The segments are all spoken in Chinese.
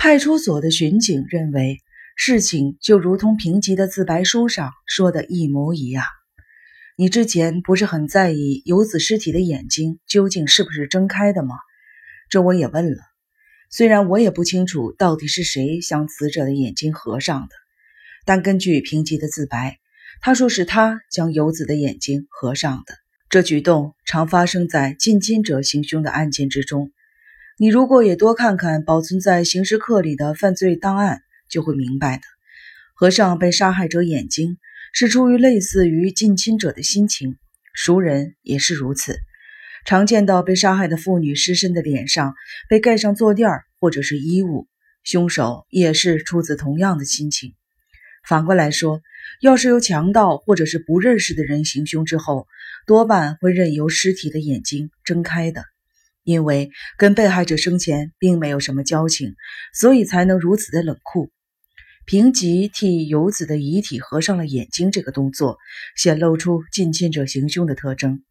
派出所的巡警认为，事情就如同平吉的自白书上说的一模一样。你之前不是很在意游子尸体的眼睛究竟是不是睁开的吗？这我也问了。虽然我也不清楚到底是谁将死者的眼睛合上的，但根据平吉的自白，他说是他将游子的眼睛合上的。这举动常发生在近亲者行凶的案件之中。你如果也多看看保存在刑事课里的犯罪档案，就会明白的。和尚被杀害者眼睛。是出于类似于近亲者的心情，熟人也是如此。常见到被杀害的妇女尸身的脸上被盖上坐垫或者是衣物，凶手也是出自同样的心情。反过来说，要是由强盗或者是不认识的人行凶之后，多半会任由尸体的眼睛睁开的，因为跟被害者生前并没有什么交情，所以才能如此的冷酷。平吉替游子的遗体合上了眼睛，这个动作显露出近亲者行凶的特征。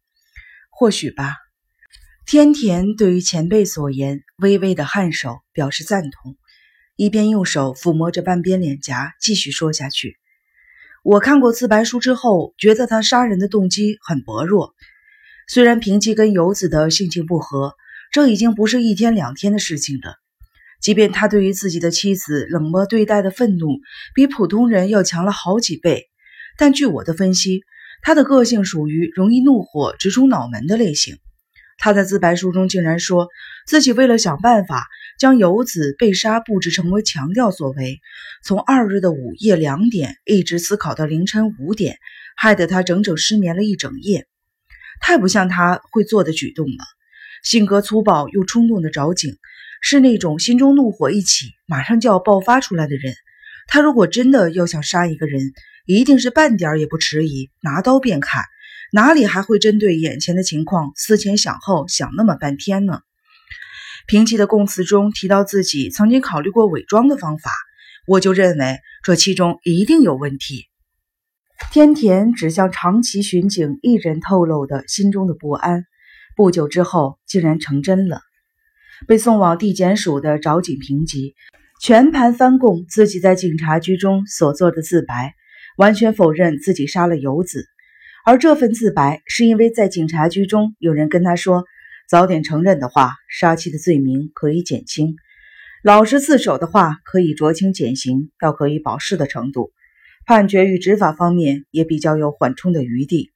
或许吧。天田对于前辈所言，微微的颔首表示赞同，一边用手抚摸着半边脸颊，继续说下去：“我看过自白书之后，觉得他杀人的动机很薄弱。虽然平吉跟游子的性情不合，这已经不是一天两天的事情了。”即便他对于自己的妻子冷漠对待的愤怒比普通人要强了好几倍，但据我的分析，他的个性属于容易怒火直冲脑门的类型。他在自白书中竟然说自己为了想办法将游子被杀布置成为强调所为，从二日的午夜两点一直思考到凌晨五点，害得他整整失眠了一整夜。太不像他会做的举动了。性格粗暴又冲动的找景。是那种心中怒火一起，马上就要爆发出来的人。他如果真的要想杀一个人，一定是半点也不迟疑，拿刀便砍，哪里还会针对眼前的情况思前想后想那么半天呢？平吉的供词中提到自己曾经考虑过伪装的方法，我就认为这其中一定有问题。天田只向长崎巡警一人透露的心中的不安，不久之后竟然成真了。被送往地检署的找井平吉，全盘翻供自己在警察局中所做的自白，完全否认自己杀了游子。而这份自白是因为在警察局中有人跟他说，早点承认的话，杀妻的罪名可以减轻；老实自首的话，可以酌情减刑到可以保释的程度。判决与执法方面也比较有缓冲的余地。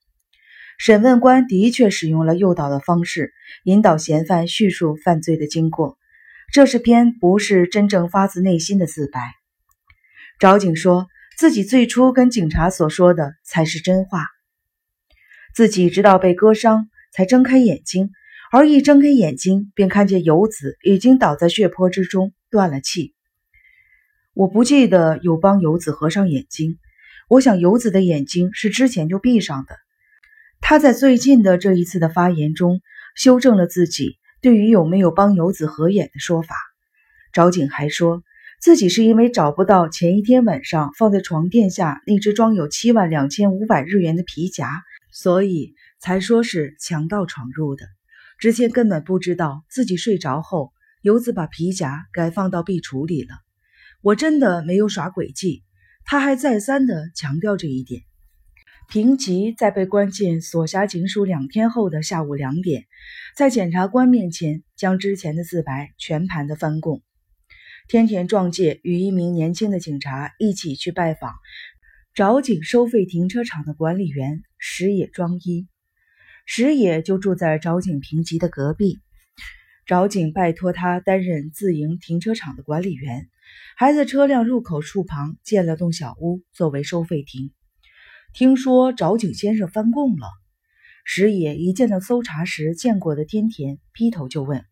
审问官的确使用了诱导的方式，引导嫌犯叙述犯罪的经过。这是篇不是真正发自内心的自白。找警说自己最初跟警察所说的才是真话，自己直到被割伤才睁开眼睛，而一睁开眼睛便看见游子已经倒在血泊之中，断了气。我不记得有帮游子合上眼睛，我想游子的眼睛是之前就闭上的。他在最近的这一次的发言中修正了自己对于有没有帮游子合眼的说法。找景还说自己是因为找不到前一天晚上放在床垫下那只装有七万两千五百日元的皮夹，所以才说是强盗闯入的。之前根本不知道自己睡着后游子把皮夹该放到壁橱里了。我真的没有耍诡计，他还再三的强调这一点。平吉在被关进所辖警署两天后的下午两点，在检察官面前将之前的自白全盘的翻供。天田壮介与一名年轻的警察一起去拜访找井收费停车场的管理员石野庄一，石野就住在找井平吉的隔壁。找井拜托他担任自营停车场的管理员，还在车辆入口处旁建了栋小屋作为收费亭。听说找井先生翻供了，石野一见到搜查时见过的天田，劈头就问：“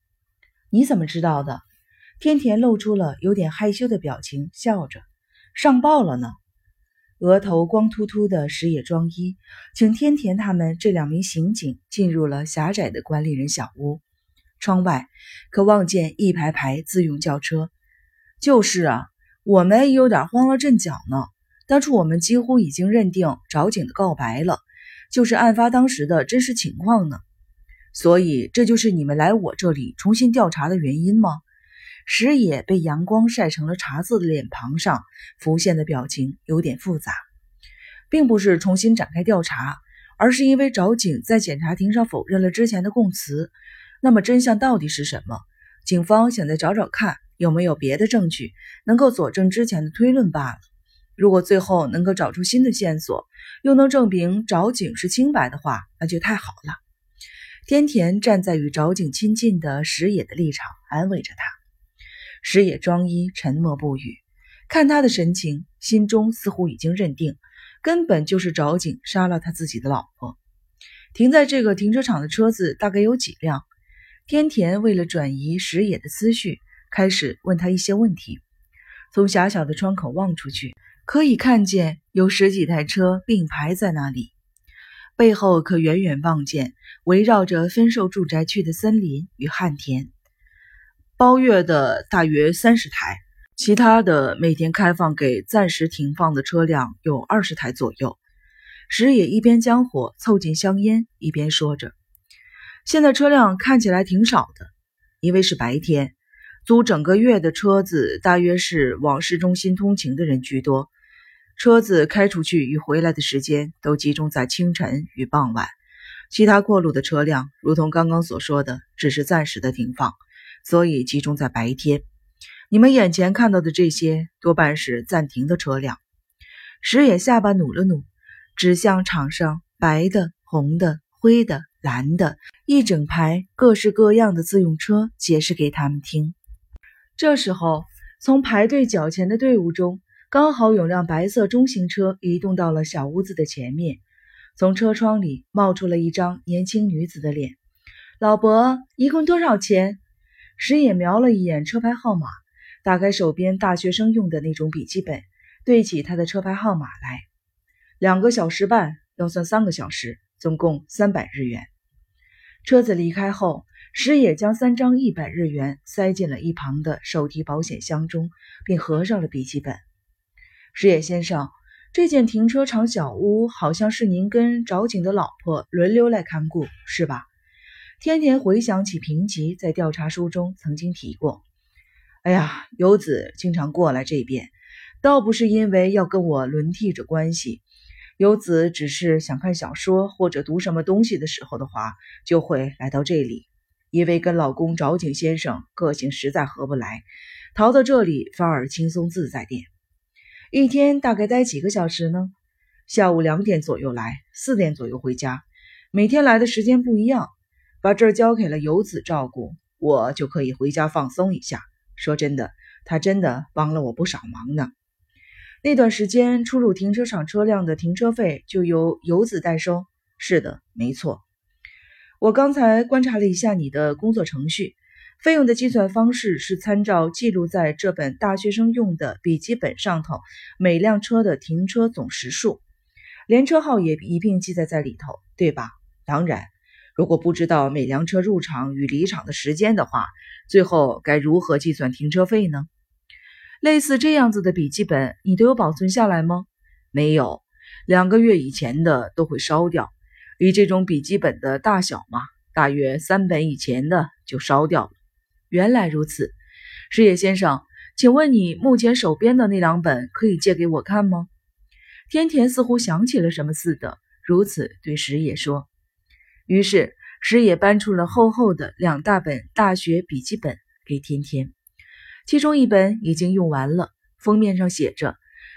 你怎么知道的？”天田露出了有点害羞的表情，笑着：“上报了呢。”额头光秃秃的石野庄一，请天田他们这两名刑警进入了狭窄的管理人小屋，窗外可望见一排排自用轿车。就是啊，我们也有点慌了阵脚呢。当初我们几乎已经认定找警的告白了，就是案发当时的真实情况呢。所以这就是你们来我这里重新调查的原因吗？石野被阳光晒成了茶色的脸庞上浮现的表情有点复杂，并不是重新展开调查，而是因为找景在检察庭上否认了之前的供词。那么真相到底是什么？警方想再找找看有没有别的证据能够佐证之前的推论罢了。如果最后能够找出新的线索，又能证明找景是清白的话，那就太好了。天田站在与找景亲近的石野的立场，安慰着他。石野庄一沉默不语，看他的神情，心中似乎已经认定，根本就是找景杀了他自己的老婆。停在这个停车场的车子大概有几辆？天田为了转移石野的思绪，开始问他一些问题。从狭小的窗口望出去。可以看见有十几台车并排在那里，背后可远远望见围绕着分售住宅区的森林与旱田。包月的大约三十台，其他的每天开放给暂时停放的车辆有二十台左右。石野一边将火凑近香烟，一边说着：“现在车辆看起来挺少的，因为是白天，租整个月的车子大约是往市中心通勤的人居多。”车子开出去与回来的时间都集中在清晨与傍晚，其他过路的车辆，如同刚刚所说的，只是暂时的停放，所以集中在白天。你们眼前看到的这些，多半是暂停的车辆。石野下巴努了努，指向场上白的、红的、灰的、蓝的一整排各式各样的自用车，解释给他们听。这时候，从排队较前的队伍中。刚好有辆白色中型车移动到了小屋子的前面，从车窗里冒出了一张年轻女子的脸。老伯，一共多少钱？石野瞄了一眼车牌号码，打开手边大学生用的那种笔记本，对起他的车牌号码来。两个小时半，要算三个小时，总共三百日元。车子离开后，石野将三张一百日元塞进了一旁的手提保险箱中，并合上了笔记本。石野先生，这间停车场小屋好像是您跟找景的老婆轮流来看顾，是吧？天田回想起平吉在调查书中曾经提过。哎呀，游子经常过来这边，倒不是因为要跟我轮替着关系，游子只是想看小说或者读什么东西的时候的话，就会来到这里。因为跟老公找景先生个性实在合不来，逃到这里反而轻松自在点。一天大概待几个小时呢？下午两点左右来，四点左右回家。每天来的时间不一样。把这儿交给了游子照顾，我就可以回家放松一下。说真的，他真的帮了我不少忙呢。那段时间出入停车场车辆的停车费就由游子代收。是的，没错。我刚才观察了一下你的工作程序。费用的计算方式是参照记录在这本大学生用的笔记本上头每辆车的停车总时数，连车号也一并记载在里头，对吧？当然，如果不知道每辆车入场与离场的时间的话，最后该如何计算停车费呢？类似这样子的笔记本，你都有保存下来吗？没有，两个月以前的都会烧掉。以这种笔记本的大小嘛，大约三本以前的就烧掉了。原来如此，石野先生，请问你目前手边的那两本可以借给我看吗？天田似乎想起了什么似的，如此对石野说。于是石野搬出了厚厚的两大本大学笔记本给天田，其中一本已经用完了，封面上写着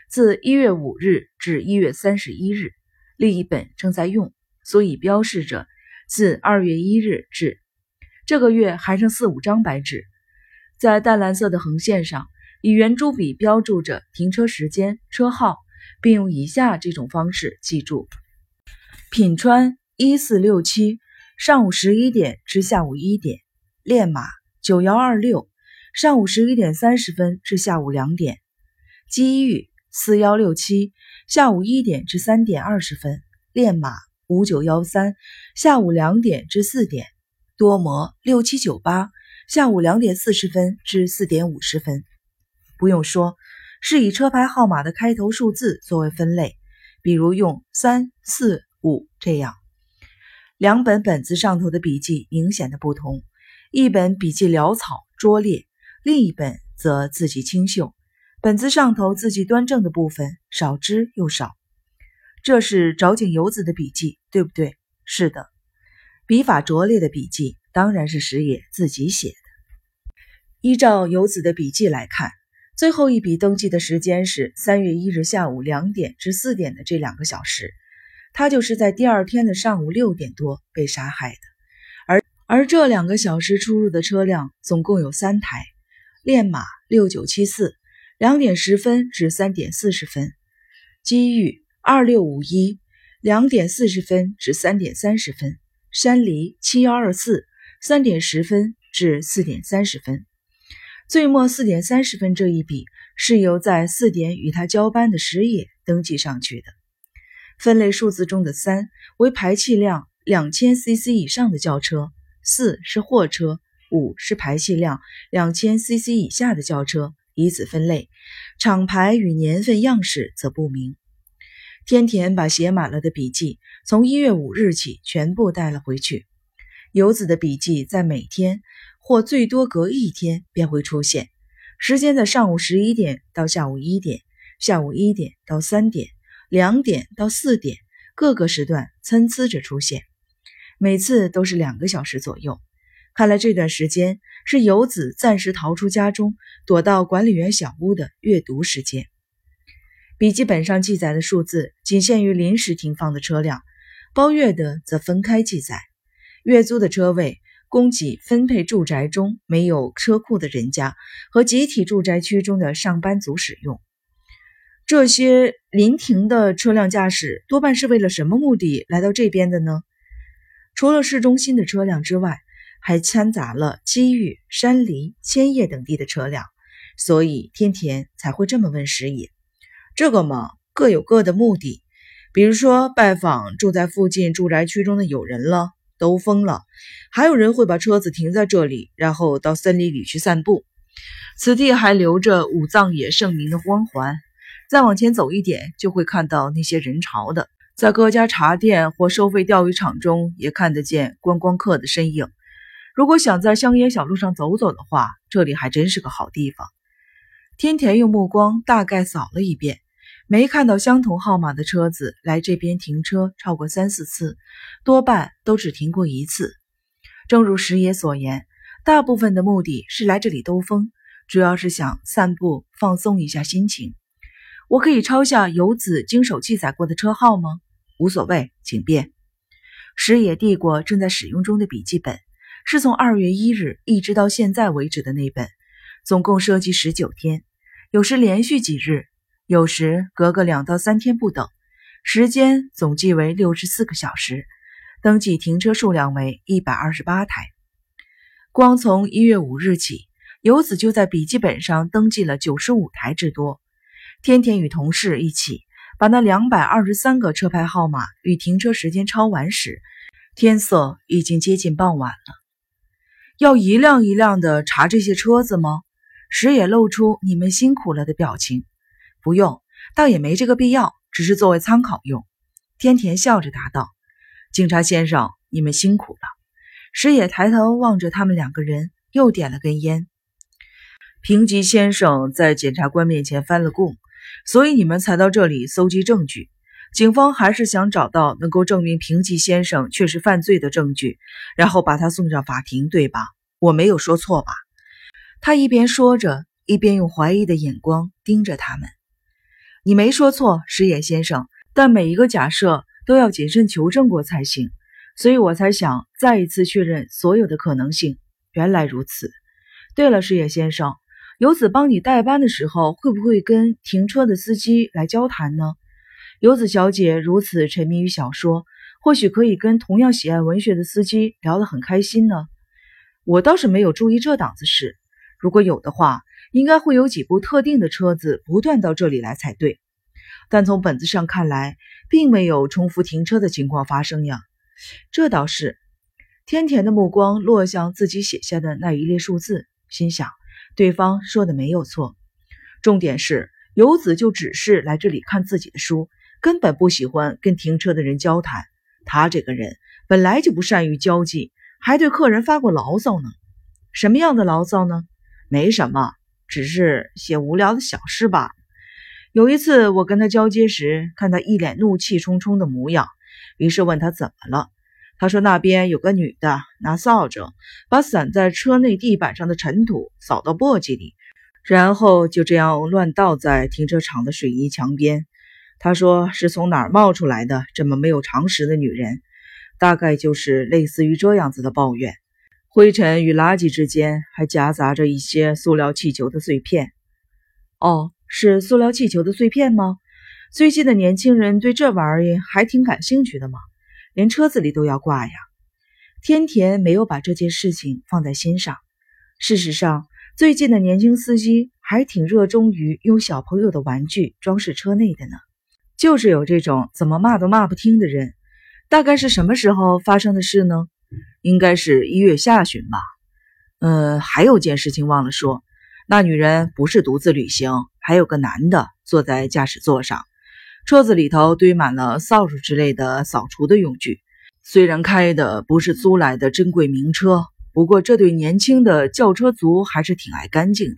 自一月五日至一月三十一日；另一本正在用，所以标示着自二月一日至。这个月还剩四五张白纸，在淡蓝色的横线上以圆珠笔标注着停车时间、车号，并用以下这种方式记住：品川一四六七，上午十一点至下午一点；练马九幺二六，上午十一点三十分至下午两点；机遇四幺六七，下午一点至三点二十分；练马五九幺三，下午两点至四点。多摩六七九八，下午两点四十分至四点五十分。不用说，是以车牌号码的开头数字作为分类，比如用三四五这样。两本本子上头的笔记明显的不同，一本笔记潦草拙劣，另一本则字迹清秀，本子上头字迹端正的部分少之又少。这是找井游子的笔记，对不对？是的，笔法拙劣的笔记当然是石野自己写的。依照游子的笔记来看，最后一笔登记的时间是三月一日下午两点至四点的这两个小时，他就是在第二天的上午六点多被杀害的。而而这两个小时出入的车辆总共有三台，练马六九七四，两点十分至三点四十分，机遇。二六五一，两点四十分至三点三十分；山梨七幺二四，三点十分至四点三十分。最末四点三十分这一笔是由在四点与他交班的石野登记上去的。分类数字中的三为排气量两千 CC 以上的轿车，四是货车，五是排气量两千 CC 以下的轿车，以此分类。厂牌与年份样式则不明。天田把写满了的笔记从一月五日起全部带了回去。游子的笔记在每天或最多隔一天便会出现，时间在上午十一点到下午一点，下午一点到三点，两点到四点，各个时段参差着出现，每次都是两个小时左右。看来这段时间是游子暂时逃出家中，躲到管理员小屋的阅读时间。笔记本上记载的数字仅限于临时停放的车辆，包月的则分开记载。月租的车位供给分配住宅中没有车库的人家和集体住宅区中的上班族使用。这些临停的车辆驾驶多半是为了什么目的来到这边的呢？除了市中心的车辆之外，还掺杂了机遇、山梨、千叶等地的车辆，所以天田才会这么问石野。这个嘛，各有各的目的。比如说，拜访住在附近住宅区中的友人了，兜风了；还有人会把车子停在这里，然后到森林里去散步。此地还留着武藏野盛名的光环。再往前走一点，就会看到那些人潮的。在各家茶店或收费钓鱼场中，也看得见观光客的身影。如果想在乡野小路上走走的话，这里还真是个好地方。天田用目光大概扫了一遍。没看到相同号码的车子来这边停车超过三四次，多半都只停过一次。正如石野所言，大部分的目的是来这里兜风，主要是想散步放松一下心情。我可以抄下游子经手记载过的车号吗？无所谓，请便。石野递过正在使用中的笔记本，是从二月一日一直到现在为止的那本，总共涉及十九天，有时连续几日。有时隔个两到三天不等，时间总计为六十四个小时，登记停车数量为一百二十八台。光从一月五日起，游子就在笔记本上登记了九十五台之多。天天与同事一起把那两百二十三个车牌号码与停车时间抄完时，天色已经接近傍晚了。要一辆一辆的查这些车子吗？时也露出你们辛苦了的表情。不用，倒也没这个必要，只是作为参考用。天田笑着答道：“警察先生，你们辛苦了。”石野抬头望着他们两个人，又点了根烟。平吉先生在检察官面前翻了供，所以你们才到这里搜集证据。警方还是想找到能够证明平吉先生确实犯罪的证据，然后把他送上法庭，对吧？我没有说错吧？他一边说着，一边用怀疑的眼光盯着他们。你没说错，石野先生，但每一个假设都要谨慎求证过才行，所以我才想再一次确认所有的可能性。原来如此。对了，石野先生，游子帮你代班的时候，会不会跟停车的司机来交谈呢？游子小姐如此沉迷于小说，或许可以跟同样喜爱文学的司机聊得很开心呢。我倒是没有注意这档子事，如果有的话。应该会有几部特定的车子不断到这里来才对，但从本子上看来，并没有重复停车的情况发生呀。这倒是，天田的目光落向自己写下的那一列数字，心想对方说的没有错。重点是游子就只是来这里看自己的书，根本不喜欢跟停车的人交谈。他这个人本来就不善于交际，还对客人发过牢骚呢。什么样的牢骚呢？没什么，只是些无聊的小事吧。有一次我跟他交接时，看他一脸怒气冲冲的模样，于是问他怎么了。他说那边有个女的拿扫帚把散在车内地板上的尘土扫到簸箕里，然后就这样乱倒在停车场的水泥墙边。他说是从哪儿冒出来的这么没有常识的女人，大概就是类似于这样子的抱怨。灰尘与垃圾之间还夹杂着一些塑料气球的碎片。哦，是塑料气球的碎片吗？最近的年轻人对这玩意还挺感兴趣的嘛，连车子里都要挂呀。天田没有把这件事情放在心上。事实上，最近的年轻司机还挺热衷于用小朋友的玩具装饰车内的呢。就是有这种怎么骂都骂不听的人。大概是什么时候发生的事呢？应该是一月下旬吧。呃，还有件事情忘了说，那女人不是独自旅行，还有个男的坐在驾驶座上，车子里头堆满了扫帚之类的扫除的用具。虽然开的不是租来的珍贵名车，不过这对年轻的轿车族还是挺爱干净的。